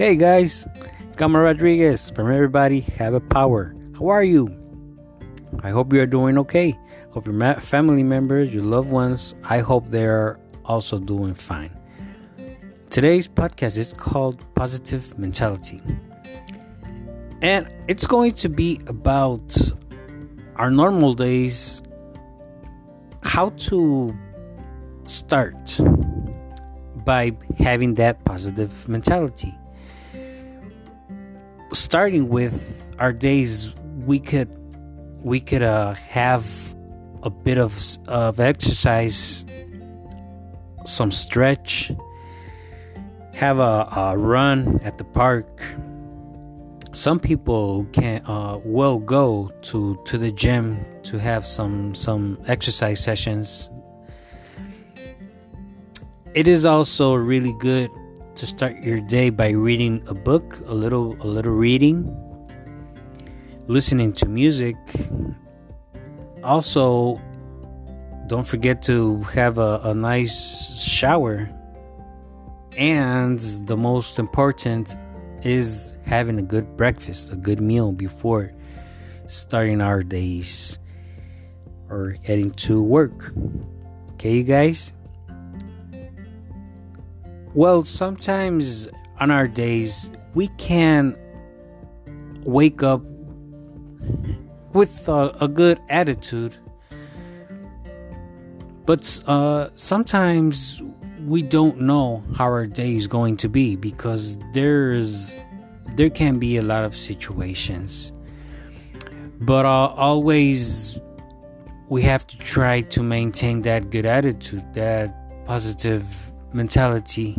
Hey guys, it's Gama Rodriguez from Everybody Have a Power. How are you? I hope you are doing okay. Hope your family members, your loved ones, I hope they're also doing fine. Today's podcast is called Positive Mentality. And it's going to be about our normal days, how to start by having that positive mentality. Starting with our days, we could we could uh, have a bit of of exercise, some stretch, have a, a run at the park. Some people can uh, will go to to the gym to have some some exercise sessions it is also really good to start your day by reading a book, a little a little reading, listening to music. Also, don't forget to have a, a nice shower. And the most important is having a good breakfast, a good meal before starting our days or heading to work. Okay, you guys? Well, sometimes on our days, we can wake up with a, a good attitude, but uh, sometimes we don't know how our day is going to be because there's there can be a lot of situations, but uh, always we have to try to maintain that good attitude, that positive mentality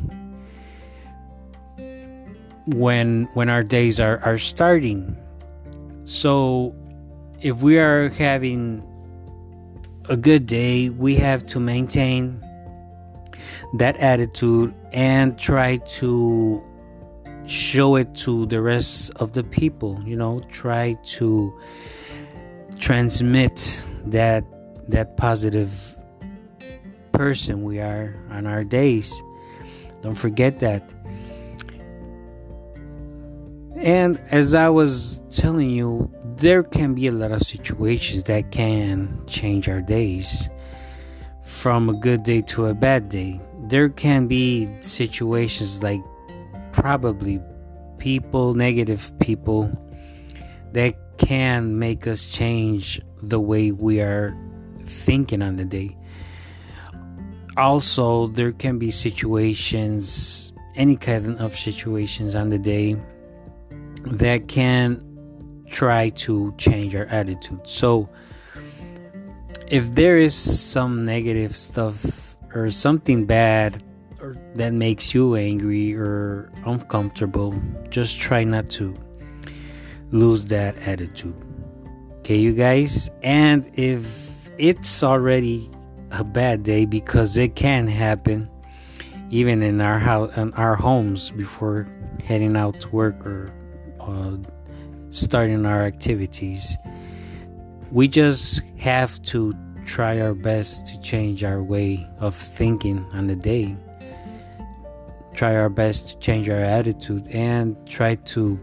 when when our days are, are starting. So if we are having a good day, we have to maintain that attitude and try to show it to the rest of the people, you know, try to transmit that that positive person we are on our days. Don't forget that. And as I was telling you, there can be a lot of situations that can change our days from a good day to a bad day. There can be situations like probably people, negative people, that can make us change the way we are thinking on the day also there can be situations any kind of situations on the day that can try to change our attitude. So if there is some negative stuff or something bad or that makes you angry or uncomfortable just try not to lose that attitude. Okay you guys? And if it's already a bad day because it can happen even in our house in our homes before heading out to work or uh, starting our activities. We just have to try our best to change our way of thinking on the day. Try our best to change our attitude and try to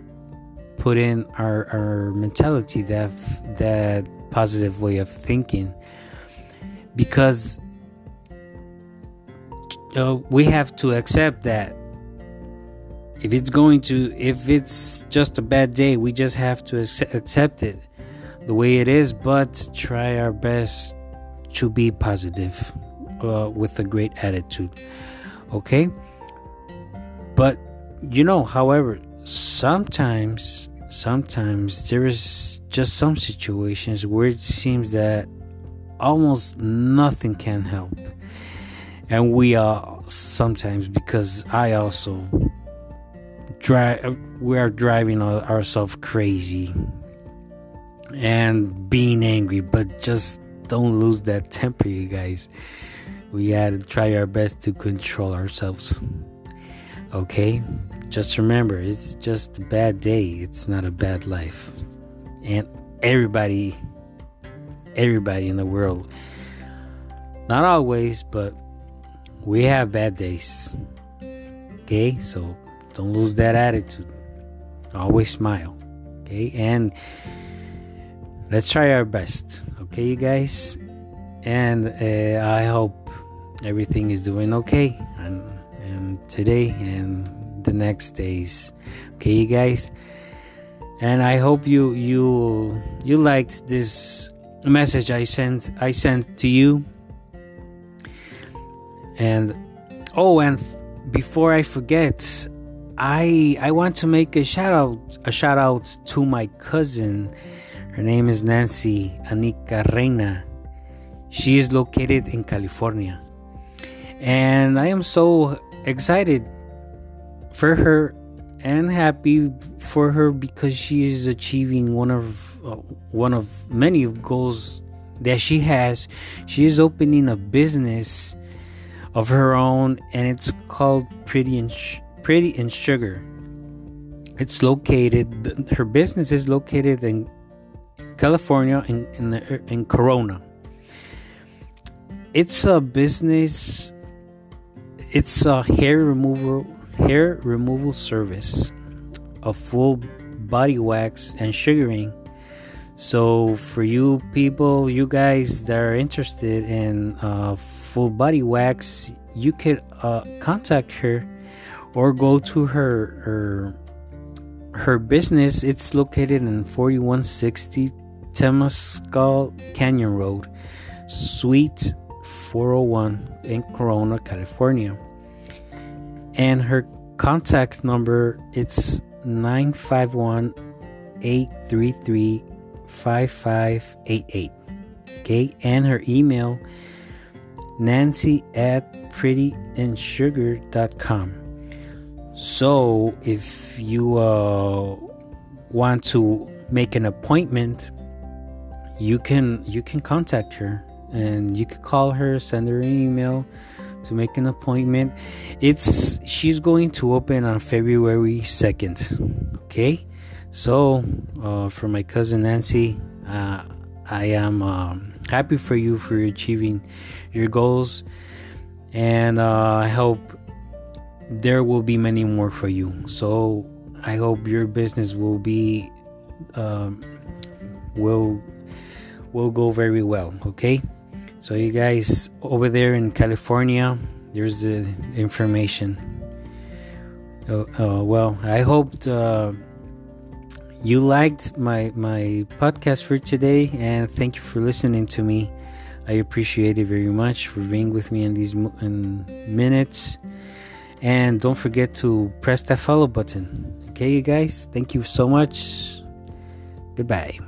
put in our, our mentality that that positive way of thinking because uh, we have to accept that if it's going to if it's just a bad day we just have to accept it the way it is but try our best to be positive uh, with a great attitude okay? But you know however sometimes sometimes there is just some situations where it seems that almost nothing can help. And we are sometimes because I also drive we are driving ourselves crazy and being angry, but just don't lose that temper, you guys. We gotta try our best to control ourselves. Okay? Just remember, it's just a bad day, it's not a bad life. And everybody everybody in the world. Not always, but we have bad days. Okay, so don't lose that attitude. Always smile. Okay? And let's try our best. Okay you guys? And uh, i hope everything is doing okay. And, and today and the next days. Okay you guys? And i hope you you you liked this message i sent i sent to you. And oh and before i forget i i want to make a shout out a shout out to my cousin. Her name is nancy anika reina. She is located in california. And i am so excited for her and happy for her because she is achieving one of uh, one of many goals that she has. She is opening a business of her own, and it's called Pretty and Sh- Pretty in Sugar. It's located. Her business is located in California, in in, the, in Corona. It's a business. It's a hair removal hair removal service, a full body wax and sugaring. So, for you people, you guys that are interested in uh, full body wax, you could uh, contact her or go to her her her business. It's located in 4160 Temescal Canyon Road, Suite 401 in Corona, California and her contact number it's 951 833 5588 okay and her email nancy at prettyinsugar.com so if you uh, want to make an appointment you can you can contact her and you can call her send her an email to make an appointment. It's she's going to open on February 2nd. Okay? So, uh, for my cousin Nancy, uh, I am um, happy for you for achieving your goals, and uh, I hope there will be many more for you. So, I hope your business will be um, will will go very well. Okay. So, you guys over there in California, there's the information. Uh, uh, well, I hope uh, you liked my my podcast for today, and thank you for listening to me. I appreciate it very much for being with me in these in minutes. And don't forget to press that follow button. Okay, you guys. Thank you so much. Goodbye.